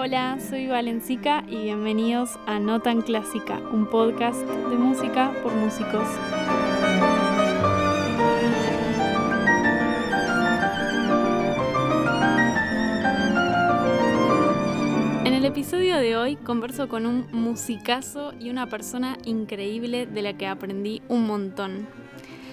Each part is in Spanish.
Hola, soy Valencica y bienvenidos a No Tan Clásica, un podcast de música por músicos. En el episodio de hoy converso con un musicazo y una persona increíble de la que aprendí un montón.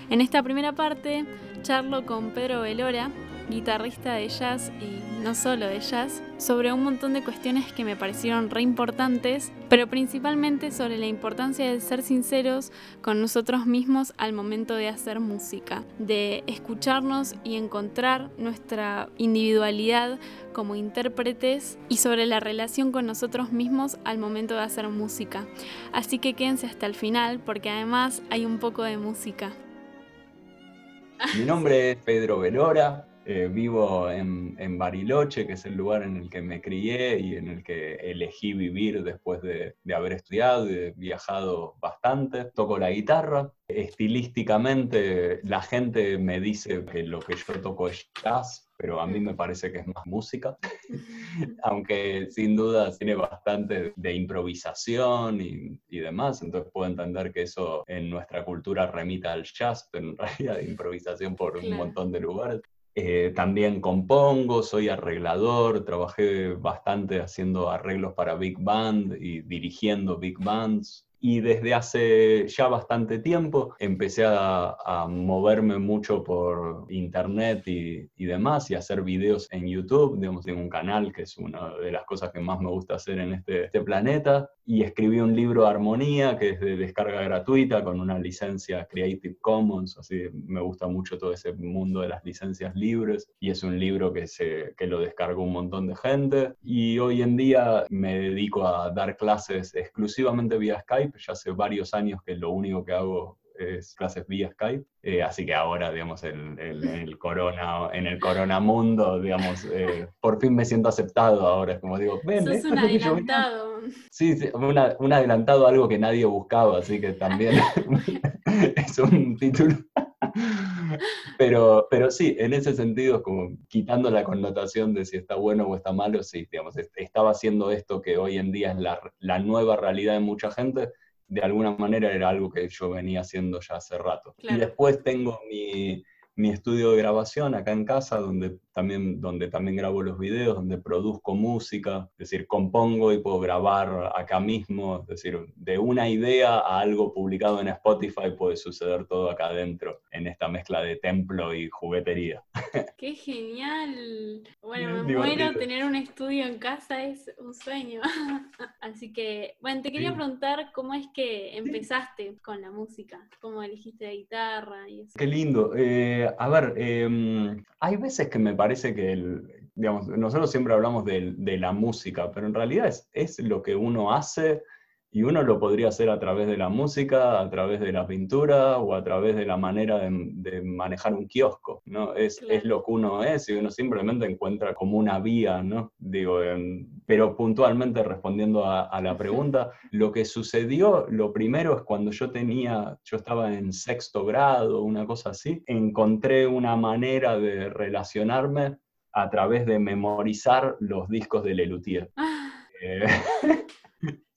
En esta primera parte charlo con Pedro Velora, guitarrista de jazz y no solo de jazz, sobre un montón de cuestiones que me parecieron re importantes, pero principalmente sobre la importancia de ser sinceros con nosotros mismos al momento de hacer música, de escucharnos y encontrar nuestra individualidad como intérpretes y sobre la relación con nosotros mismos al momento de hacer música. Así que quédense hasta el final porque además hay un poco de música. Mi nombre es Pedro Velora, eh, vivo en, Bariloche, que es el lugar en el que me crié y en el que elegí vivir después de, haber estudiado y viajado bastante. Toco la guitarra. Estilísticamente, la gente me dice que lo que yo toco es jazz, pero a mí me parece que es más música, aunque sin duda tiene bastante de improvisación y, y, demás, entonces puedo entender que eso en nuestra cultura remita al jazz, pero en realidad de improvisación por un montón de lugares. Eh, también compongo, soy arreglador, trabajé bastante haciendo arreglos para Big Band y dirigiendo Big Bands y desde hace ya bastante tiempo empecé a, moverme mucho por internet y, demás y hacer videos en YouTube, digamos, en un canal que es una de las cosas que más me gusta hacer en este, este planeta. Y escribí un libro armonía que es de descarga gratuita con una licencia Creative Commons, así me gusta mucho todo ese mundo de las licencias libres y es un libro que, se, que lo descargó un montón de gente. Y hoy en día me dedico a dar clases exclusivamente vía Skype ya hace varios años que lo único que hago es clases vía Skype, eh, así que ahora, digamos, en, el corona, en el corona mundo, digamos, eh, por fin me siento aceptado ahora, es como digo, ven, Sos un adelantado. Sí, sí un adelantado algo que nadie buscaba, así que también es un título. Pero, pero sí, en ese sentido, como quitando la connotación de si está bueno o está malo, sí, digamos, estaba haciendo esto que hoy en día es la, la nueva realidad de mucha gente, de alguna manera era algo que yo venía haciendo ya hace rato. Y después tengo mi, mi estudio de grabación acá en casa, donde también, donde también grabo los videos, donde produzco música, es decir, compongo y puedo grabar acá mismo, es decir, de una idea a algo publicado en Spotify puede suceder todo acá adentro, en esta mezcla de templo y juguetería. ¡Qué genial! Bueno, me muero, tener un estudio en casa es un sueño. Así que, bueno, te quería preguntar cómo es que empezaste con la música, cómo elegiste la guitarra y eso. Qué lindo. Eh, a ver, em, hay veces que me parece que, el, digamos, nosotros siempre hablamos de, la música, pero en realidad es, lo que uno hace y uno lo podría hacer a través de la música, a través de la pintura o a través de la manera de, manejar un kiosco, ¿no? Es, es, lo que uno es y uno simplemente encuentra como una vía, ¿no? Digo, pero puntualmente respondiendo a, a, la pregunta, lo que sucedió, lo primero es cuando yo tenía, yo estaba en sexto grado, una cosa así, encontré una manera de relacionarme a través de memorizar los discos de Lelutier. Ah. Eh,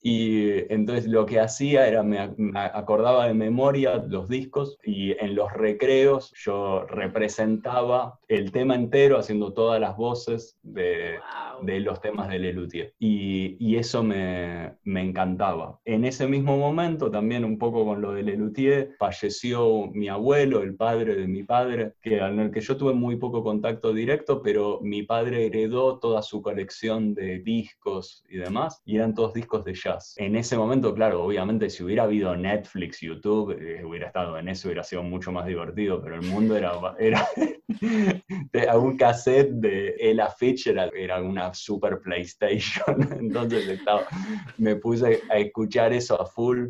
y entonces lo que hacía era, me, acordaba de memoria los discos y en los recreos yo representaba el tema entero haciendo todas las voces de, de los temas de Lelutier. Y, y eso me, me, encantaba. En ese mismo momento, también un poco con lo de Lelutier, falleció mi abuelo, el padre de mi padre, que, en el que yo tuve muy poco contacto directo, pero mi padre heredó toda su colección de discos y demás, y eran todos discos de jazz en ese momento, claro, obviamente si hubiera habido Netflix, YouTube, eh, hubiera estado en eso, hubiera sido mucho más divertido, pero el mundo era, era un cassette de Ella Fitch era, una super PlayStation, entonces estaba, me puse a escuchar eso a full.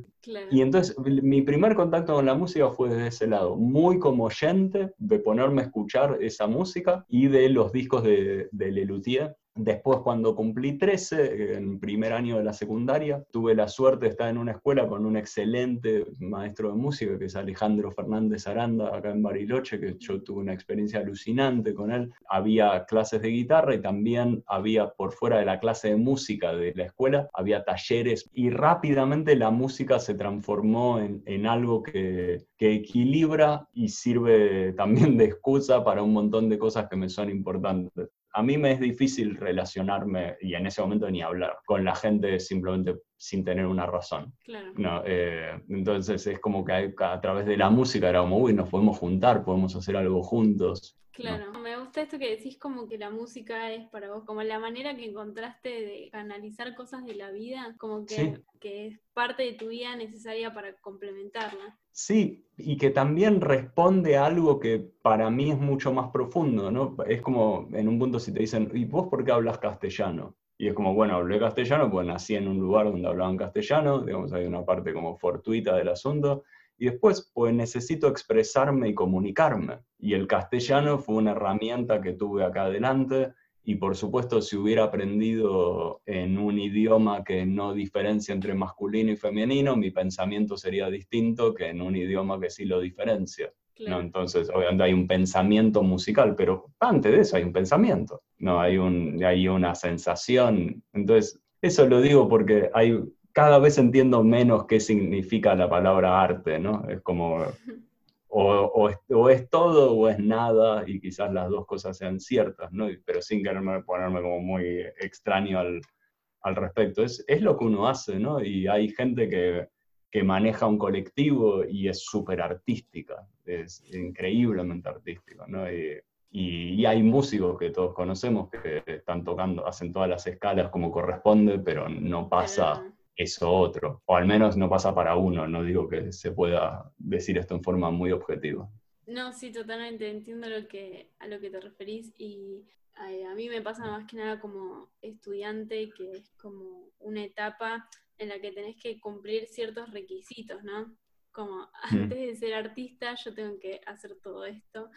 Y entonces mi primer contacto con la música fue desde ese lado, muy como oyente de ponerme a escuchar esa música y de los discos de, de Lelutier Después, cuando cumplí 13, en primer año de la secundaria, tuve la suerte de estar en una escuela con un excelente maestro de música, que es Alejandro Fernández Aranda, acá en Bariloche, que yo tuve una experiencia alucinante con él. Había clases de guitarra y también había, por fuera de la clase de música de la escuela, había talleres y rápidamente la música se transformó en, en algo que, que equilibra y sirve también de excusa para un montón de cosas que me son importantes a mí me es difícil relacionarme, y en ese momento ni hablar, con la gente simplemente sin tener una razón. No, eh, entonces es como que a, través de la música era como, uy, nos podemos juntar, podemos hacer algo juntos. Claro, me gusta esto que decís como que la música es para vos, como la manera que encontraste de canalizar cosas de la vida, como que, que es parte de tu vida necesaria para complementarla. Sí, y que también responde a algo que para mí es mucho más profundo, ¿no? Es como en un punto si te dicen, ¿y vos por qué hablas castellano? Y es como, bueno, hablé castellano, pues nací en un lugar donde hablaban castellano, digamos, hay una parte como fortuita del asunto, y después, pues necesito expresarme y comunicarme. Y el castellano fue una herramienta que tuve acá adelante. Y por supuesto, si hubiera aprendido en un idioma que no diferencia entre masculino y femenino, mi pensamiento sería distinto que en un idioma que sí lo diferencia. ¿No? Entonces, obviamente hay un pensamiento musical, pero antes de eso hay un pensamiento, ¿no? Hay, un, hay una sensación. Entonces, eso lo digo porque hay cada vez entiendo menos qué significa la palabra arte, ¿no? Es como, o, es, todo o es nada, y quizás las dos cosas sean ciertas, ¿no? Pero sin quererme ponerme como muy extraño al, respecto. Es, es, lo que uno hace, ¿no? Y hay gente que, que maneja un colectivo y es súper artística, es increíblemente artística, ¿no? Y, y, hay músicos que todos conocemos que están tocando, hacen todas las escalas como corresponde, pero no pasa eso otro, o al menos no pasa para uno, no digo que se pueda decir esto en forma muy objetiva. No, sí, totalmente, entiendo lo que, a lo que te referís y a mí me pasa más que nada como estudiante, que es como una etapa en la que tenés que cumplir ciertos requisitos, ¿no? Como antes de ser artista yo tengo que hacer todo esto.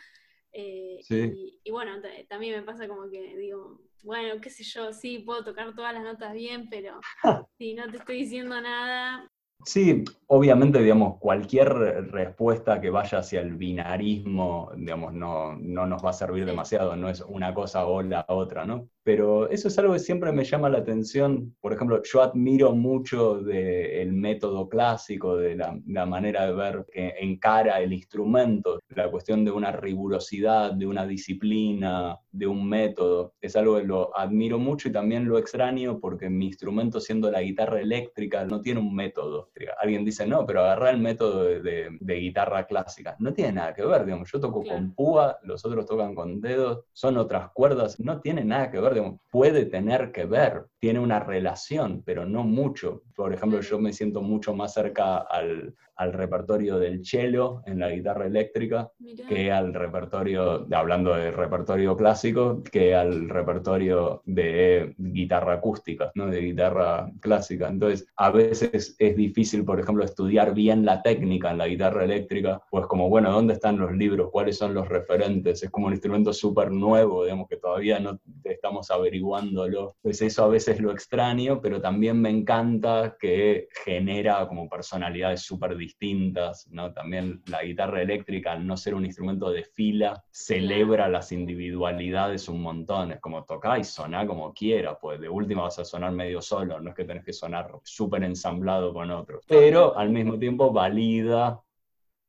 Eh, y, y, bueno, también me pasa como que digo, bueno, qué sé yo, sí, puedo tocar todas las notas bien, pero si no te estoy diciendo nada. Sí, obviamente, digamos, cualquier respuesta que vaya hacia el binarismo, digamos, no, no nos va a servir demasiado, no es una cosa o la otra, ¿no? pero eso es algo que siempre me llama la atención. Por ejemplo, yo admiro mucho del método clásico, de la, manera de ver que encara el instrumento, la cuestión de una rigurosidad, de una disciplina, de un método. Es algo que lo admiro mucho y también lo extraño porque mi instrumento, siendo la guitarra eléctrica, no tiene un método. Alguien dice, no, pero agarra el método de, guitarra clásica. No tiene nada que ver, digamos. Yo toco con púa, los otros tocan con dedos, son otras cuerdas, no tiene nada que ver puede tener que ver, tiene una relación, pero no mucho. Por ejemplo, yo me siento mucho más cerca al, al repertorio del cello en la guitarra eléctrica que al repertorio, hablando de repertorio clásico, que al repertorio de guitarra acústica, ¿no? de guitarra clásica. Entonces, a veces es difícil, por ejemplo, estudiar bien la técnica en la guitarra eléctrica, pues como, bueno, ¿dónde están los libros? ¿Cuáles son los referentes? Es como un instrumento súper nuevo, digamos, que todavía no estamos averiguándolo. Pues eso a veces lo extraño, pero también me encanta que genera como personalidades súper distintas, ¿no? También la guitarra eléctrica, al no ser un instrumento de fila, celebra las individualidades un montón, es como tocar y sonar como quiera, pues de última vas a sonar medio solo, no es que tenés que sonar súper ensamblado con otros, pero al mismo tiempo valida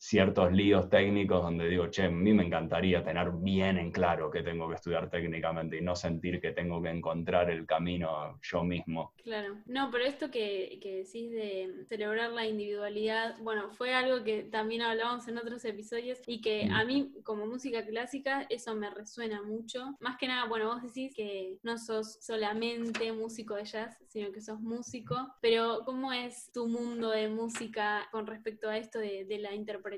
ciertos líos técnicos donde digo, che, a mí me encantaría tener bien en claro que tengo que estudiar técnicamente y no sentir que tengo que encontrar el camino yo mismo. Claro, no, pero esto que, que decís de celebrar la individualidad, bueno, fue algo que también hablábamos en otros episodios y que a mí como música clásica eso me resuena mucho. Más que nada, bueno, vos decís que no sos solamente músico de jazz, sino que sos músico, pero ¿cómo es tu mundo de música con respecto a esto de, de la interpretación?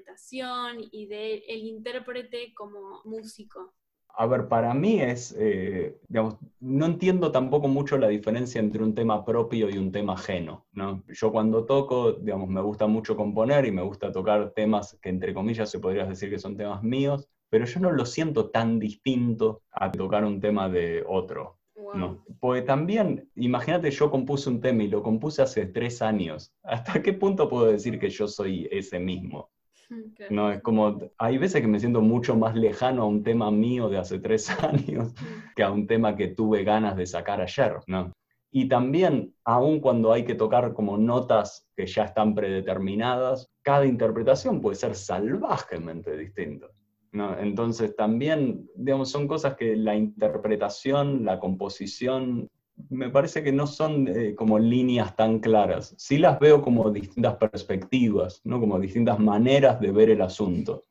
Y del el intérprete como músico? A ver, para mí es, eh, digamos, no entiendo tampoco mucho la diferencia entre un tema propio y un tema ajeno, ¿no? Yo cuando toco, digamos, me gusta mucho componer y me gusta tocar temas que entre comillas se podría decir que son temas míos, pero yo no lo siento tan distinto a tocar un tema de otro. No. Porque también, imagínate, yo compuse un tema y lo compuse hace tres años. ¿Hasta qué punto puedo decir que yo soy ese mismo? No, es como, hay veces que me siento mucho más lejano a un tema mío de hace tres años que a un tema que tuve ganas de sacar ayer, ¿no? Y también, aun cuando hay que tocar como notas que ya están predeterminadas, cada interpretación puede ser salvajemente distinta. ¿no? Entonces también, digamos, son cosas que la interpretación, la composición, me parece que no son eh, como líneas tan claras. Sí las veo como distintas perspectivas, ¿no? como distintas maneras de ver el asunto.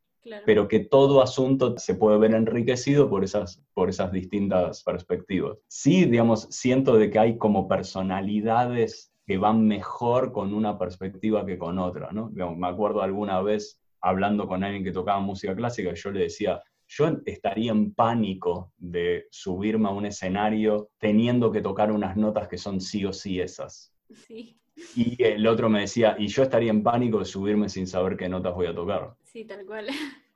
Pero que todo asunto se puede ver enriquecido por esas, por esas distintas perspectivas. Sí, digamos, siento de que hay como personalidades que van mejor con una perspectiva que con otra, ¿no? me acuerdo alguna vez hablando con alguien que tocaba música clásica, yo le decía, yo estaría en pánico de subirme a un escenario teniendo que tocar unas notas que son sí o sí esas. Y el otro me decía, y yo estaría en pánico de subirme sin saber qué notas voy a tocar. Sí, tal cual.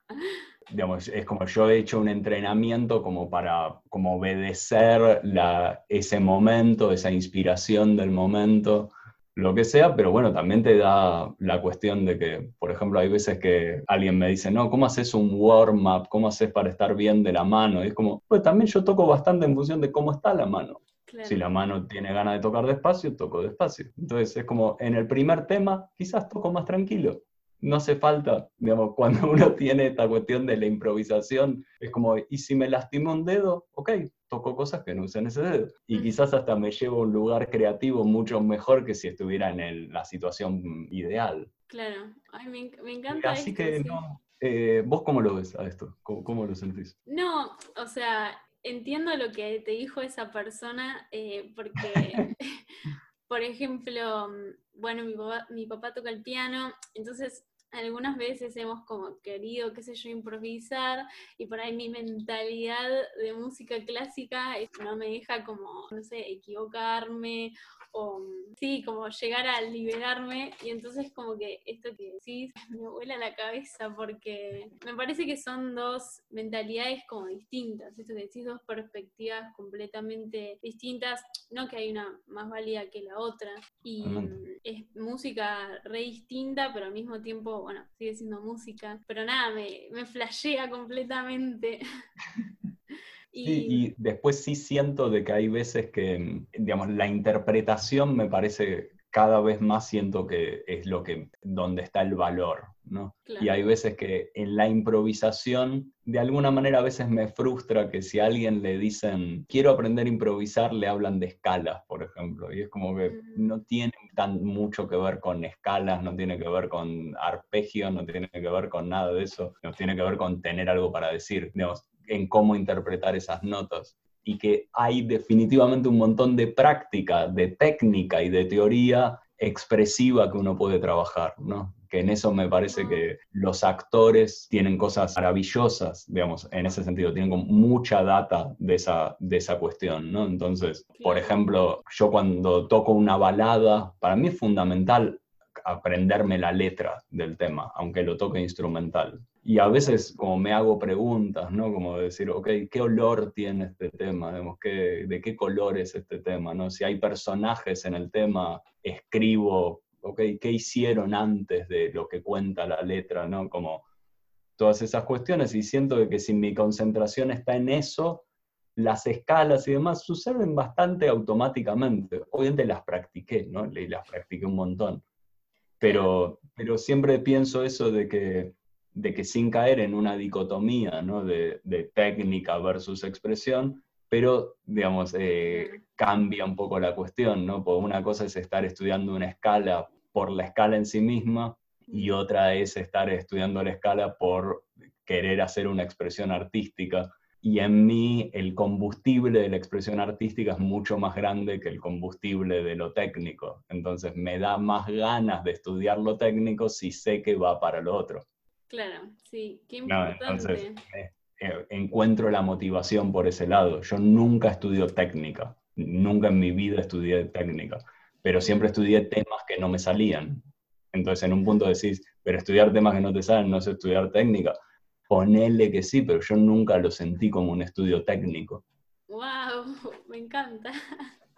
Digamos, es como yo he hecho un entrenamiento como para como obedecer la, ese momento, esa inspiración del momento lo que sea, pero bueno, también te da la cuestión de que, por ejemplo, hay veces que alguien me dice, no, ¿cómo haces un warm-up? ¿Cómo haces para estar bien de la mano? Y es como, pues también yo toco bastante en función de cómo está la mano. Si la mano tiene ganas de tocar despacio, toco despacio. Entonces es como, en el primer tema, quizás toco más tranquilo no hace falta, digamos, cuando uno tiene esta cuestión de la improvisación, es como, ¿y si me lastimo un dedo? Ok, toco cosas que no usen ese dedo. Y quizás hasta me llevo a un lugar creativo mucho mejor que si estuviera en la situación ideal. Claro, me, encanta. Así que, eh, ¿vos cómo lo ves a esto? ¿Cómo, lo sentís? No, o sea, entiendo lo que te dijo esa persona, eh, porque, por ejemplo, bueno, mi papá, mi papá toca el piano, entonces algunas veces hemos como querido, qué sé yo, improvisar y por ahí mi mentalidad de música clásica no me deja como, no sé, equivocarme o sí, como llegar a liberarme. Y entonces como que esto que decís me vuela la cabeza porque me parece que son dos mentalidades como distintas, esto que decís, dos perspectivas completamente distintas, no que hay una más válida que la otra. Y es música re distinta pero al mismo tiempo, bueno, sigue siendo música, pero nada, me, me flashea completamente. y después sí siento de que hay veces que, digamos, la interpretación me parece cada vez más siento que es lo que, donde está el valor, ¿no? Y hay veces que en la improvisación, de alguna manera a veces me frustra que si a alguien le dicen, quiero aprender a improvisar, le hablan de escalas, por ejemplo, y es como que mm. no tiene tan mucho que ver con escalas, no tiene que ver con arpegios, no tiene que ver con nada de eso, no tiene que ver con tener algo para decir, digamos, en cómo interpretar esas notas y que hay definitivamente un montón de práctica, de técnica y de teoría expresiva que uno puede trabajar, ¿no? Que en eso me parece que los actores tienen cosas maravillosas, digamos, en ese sentido, tienen mucha data de esa, de esa cuestión, ¿no? Entonces, por ejemplo, yo cuando toco una balada, para mí es fundamental aprenderme la letra del tema, aunque lo toque instrumental. Y a veces como me hago preguntas, ¿no? Como decir, ok, ¿qué olor tiene este tema? ¿De qué color es este tema? ¿no? Si hay personajes en el tema, escribo, ok, ¿qué hicieron antes de lo que cuenta la letra? ¿no? Como todas esas cuestiones y siento que si mi concentración está en eso, las escalas y demás suceden bastante automáticamente. Obviamente las practiqué, ¿no? Y las practiqué un montón. Pero, pero siempre pienso eso de que, de que sin caer en una dicotomía ¿no? de, de, técnica versus expresión, pero, digamos, eh, cambia un poco la cuestión, ¿no? Porque una cosa es estar estudiando una escala por la escala en sí misma y otra es estar estudiando la escala por querer hacer una expresión artística y en mí el combustible de la expresión artística es mucho más grande que el combustible de lo técnico. Entonces me da más ganas de estudiar lo técnico si sé que va para lo otro. Claro, sí, qué importante. entonces, eh, eh, encuentro la motivación por ese lado. Yo nunca estudio técnica, nunca en mi vida estudié técnica, pero siempre estudié temas que no me salían. Entonces en un punto decís, pero estudiar temas que no te salen no es estudiar técnica Ponele que sí, pero yo nunca lo sentí como un estudio técnico. ¡Wow! Me encanta.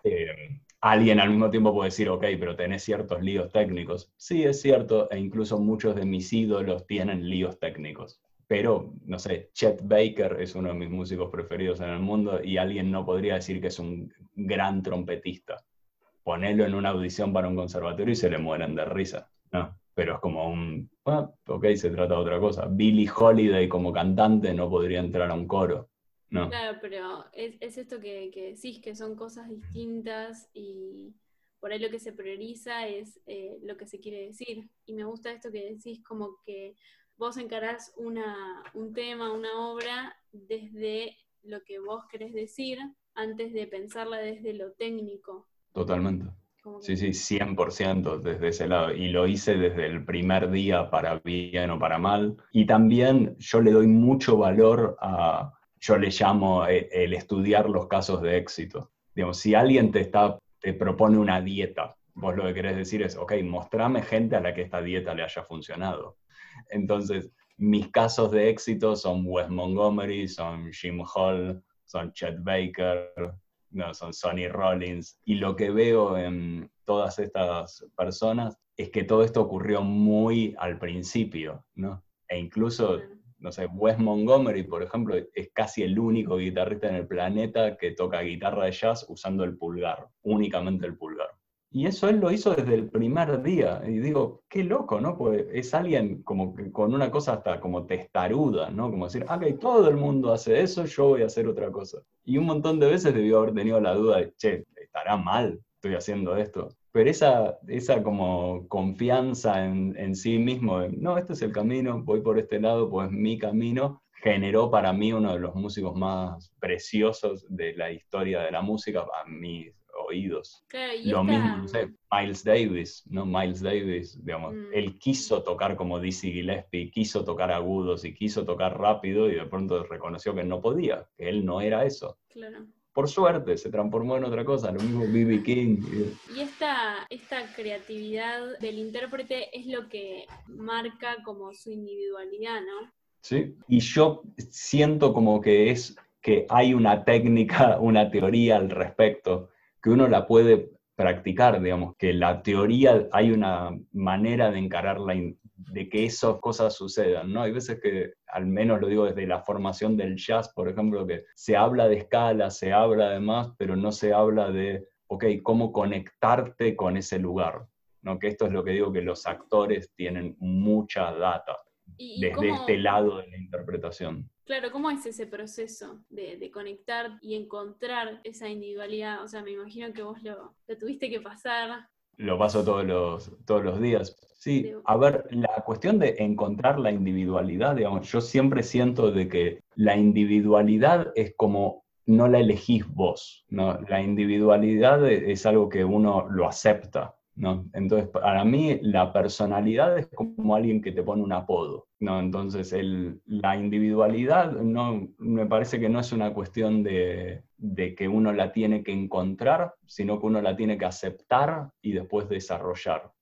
Eh, alguien al mismo tiempo puede decir, ok, pero tenés ciertos líos técnicos. Sí, es cierto, e incluso muchos de mis ídolos tienen líos técnicos. Pero, no sé, Chet Baker es uno de mis músicos preferidos en el mundo y alguien no podría decir que es un gran trompetista. Ponelo en una audición para un conservatorio y se le mueren de risa. No, pero es como un, ah, ok, se trata de otra cosa. Billie Holiday como cantante no podría entrar a un coro. No. Claro, pero es, esto que, que, decís, que son cosas distintas y por ahí lo que se prioriza es eh, lo que se quiere decir. Y me gusta esto que decís, como que vos encarás una, un tema, una obra desde lo que vos querés decir antes de pensarla desde lo técnico. Totalmente. Sí, sí, 100% desde ese lado. Y lo hice desde el primer día, para bien o para mal. Y también yo le doy mucho valor a, yo le llamo eh, el, estudiar los casos de éxito. Digamos, si alguien te, está, te propone una dieta, vos lo que querés decir es, ok, mostrame gente a la que esta dieta le haya funcionado. Entonces, mis casos de éxito son Wes Montgomery, son Jim Hall, son Chet Baker, no, son Sonny Rollins. Y lo que veo en todas estas personas es que todo esto ocurrió muy al principio, ¿no? E incluso no sé, Wes Montgomery, por ejemplo, es casi el único guitarrista en el planeta que toca guitarra de jazz usando el pulgar, únicamente el pulgar. Y eso él lo hizo desde el primer día. Y digo, qué loco, ¿no? Pues es alguien como con una cosa hasta como testaruda, ¿no? Como decir, ah, ok, todo el mundo hace eso, yo voy a hacer otra cosa. Y un montón de veces debió haber tenido la duda de, che, ¿estará mal? Estoy haciendo esto pero esa, esa como confianza en, sí mismo, no, este es el camino, voy por este lado, pues mi camino, generó para mí uno de los músicos más preciosos de la historia de la música, a mis oídos. Lo mismo, no sé, Miles Davis, ¿no? Miles Davis, digamos, mm. él quiso tocar como Dizzy Gillespie, quiso tocar agudos y quiso tocar rápido y de pronto reconoció que no podía, que él no era eso. Claro por suerte se transformó en otra cosa, lo mismo B.B. King. Y esta, esta creatividad del intérprete es lo que marca como su individualidad, ¿no? Sí, y yo siento como que es que hay una técnica, una teoría al respecto, que uno la puede practicar, digamos, que la teoría hay una manera de encararla de que esas cosas sucedan, ¿no? Hay veces que, al menos lo digo desde la formación del jazz, por ejemplo, que se habla de escala, se habla de más, pero no se habla de, ok, cómo conectarte con ese lugar, ¿no? Que esto es lo que digo, que los actores tienen mucha data desde este lado de la interpretación. Claro, ¿cómo es ese proceso de, conectar y encontrar esa individualidad? O sea, me imagino que vos lo, lo tuviste que pasar. Lo paso todos los, todos los días. Sí, a ver, la cuestión de encontrar la individualidad, digamos, yo siempre siento de que la individualidad es como no la elegís vos, ¿no? La individualidad es algo que uno lo acepta, ¿no? Entonces, para mí, la personalidad es como alguien que te pone un apodo, ¿no? Entonces, el, la individualidad no, me parece que no es una cuestión de, de que uno la tiene que encontrar, sino que uno la tiene que aceptar y después desarrollar.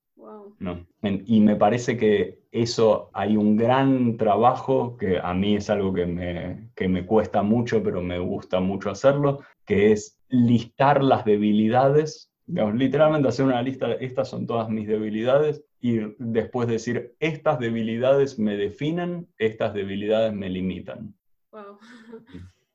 No. y me parece que eso hay un gran trabajo, que a mí es algo que me, que me cuesta mucho, pero me gusta mucho hacerlo, que es listar las debilidades, literalmente hacer una lista, estas son todas mis debilidades, y después decir, estas debilidades me definen, estas debilidades me limitan.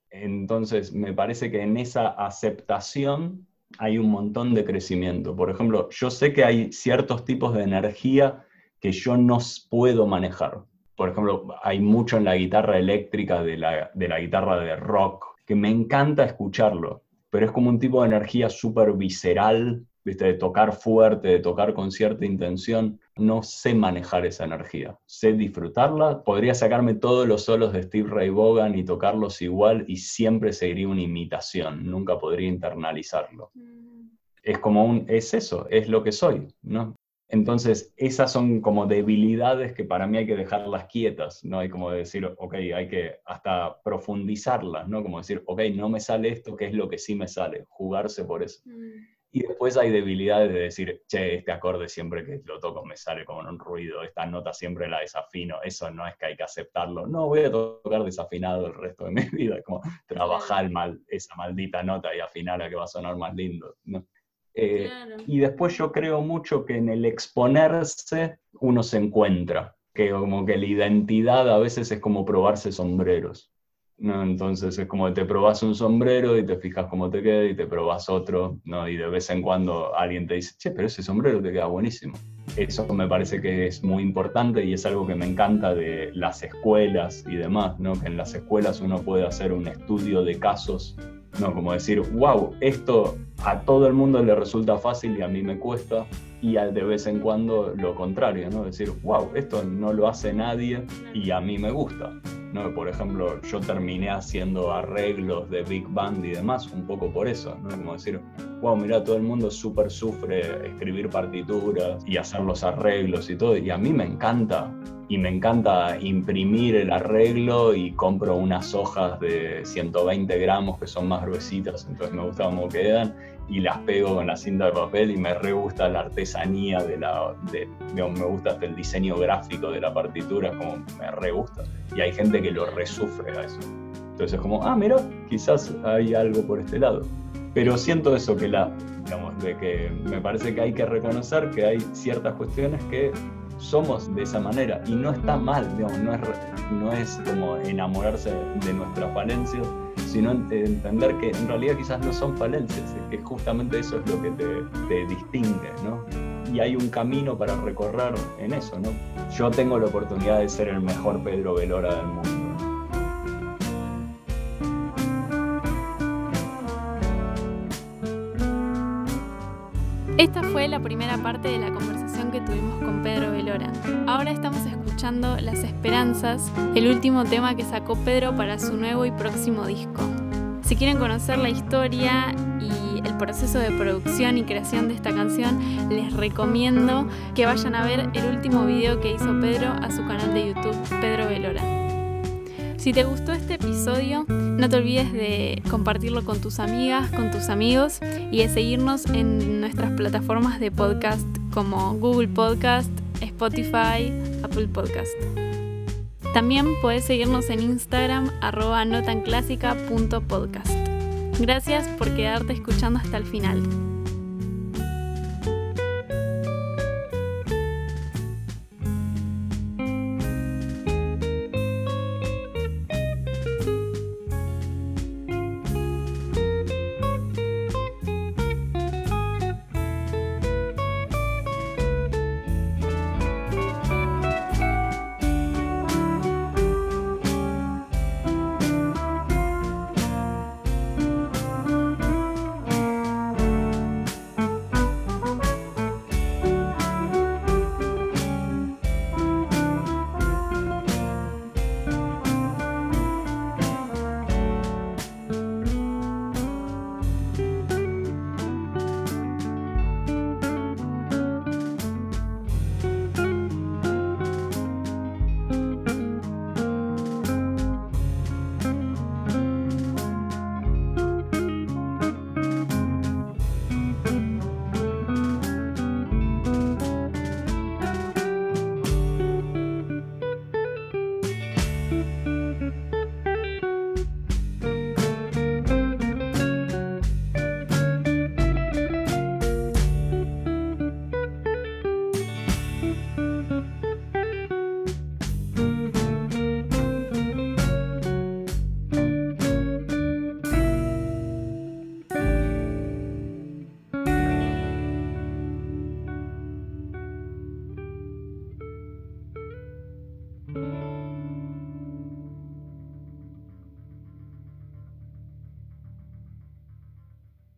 Entonces, me parece que en esa aceptación hay un montón de crecimiento. Por ejemplo, yo sé que hay ciertos tipos de energía que yo no puedo manejar. Por ejemplo, hay mucho en la guitarra eléctrica de la, de la guitarra de rock, que me encanta escucharlo, pero es como un tipo de energía súper visceral, ¿viste? de tocar fuerte, de tocar con cierta intención. No sé manejar esa energía, sé disfrutarla. Podría sacarme todos los solos de Steve Ray Vaughan y tocarlos igual y siempre seguiría una imitación, nunca podría internalizarlo. Mm. Es como un, es eso, es lo que soy, ¿no? Entonces, esas son como debilidades que para mí hay que dejarlas quietas, ¿no? Hay como decir, ok, hay que hasta profundizarlas, ¿no? Como decir, ok, no me sale esto, ¿qué es lo que sí me sale? Jugarse por eso. Mm Y después hay debilidades de decir, che, este acorde siempre que lo toco me sale como un ruido, esta nota siempre la desafino, eso no es que hay que aceptarlo, no voy a tocar desafinado el resto de mi vida, como trabajar mal esa maldita nota y afinar a que va a sonar más lindo. Eh, y después yo creo mucho que en el exponerse uno se encuentra, que como que la identidad a veces es como probarse sombreros. ¿No? Entonces es como te probas un sombrero y te fijas cómo te queda y te probas otro, ¿no? Y de vez en cuando alguien te dice, che, pero ese sombrero te queda buenísimo. Eso me parece que es muy importante y es algo que me encanta de las escuelas y demás, ¿no? Que en las escuelas uno puede hacer un estudio de casos, ¿no? Como decir, wow, esto a todo el mundo le resulta fácil y a mí me cuesta, y de vez en cuando lo contrario, ¿no? Decir, wow, esto no lo hace nadie y a mí me gusta. ¿No? Por ejemplo, yo terminé haciendo arreglos de Big Band y demás, un poco por eso, ¿no? Como decir, wow, mira, todo el mundo súper sufre escribir partituras y hacer los arreglos y todo, y a mí me encanta, y me encanta imprimir el arreglo y compro unas hojas de 120 gramos que son más gruesitas, entonces me gusta cómo quedan y las pego con la cinta de papel y me re gusta la artesanía de la, de, digamos, me gusta hasta el diseño gráfico de la partitura, como me re gusta. Y hay gente que lo resufre a eso. Entonces es como, ah, mira, quizás hay algo por este lado. Pero siento eso, que la, digamos, de que me parece que hay que reconocer que hay ciertas cuestiones que somos de esa manera y no está mal, digamos, no es, no es como enamorarse de nuestras falencias, sino entender que en realidad quizás no son falencias, que justamente eso es lo que te, distingue, ¿no? Y hay un camino para recorrer en eso, ¿no? Yo tengo la oportunidad de ser el mejor Pedro Velora del mundo. Esta fue la primera parte de la conversación que tuvimos con Pedro Velora. Ahora estamos escuchando Las Esperanzas, el último tema que sacó Pedro para su nuevo y próximo disco. Si quieren conocer la historia y el proceso de producción y creación de esta canción, les recomiendo que vayan a ver el último video que hizo Pedro a su canal de YouTube, Pedro Velora. Si te gustó este episodio, no te olvides de compartirlo con tus amigas, con tus amigos y de seguirnos en nuestras plataformas de podcast como Google Podcast, Spotify, Apple Podcast. También puedes seguirnos en Instagram arroba notanclásica.podcast. Gracias por quedarte escuchando hasta el final.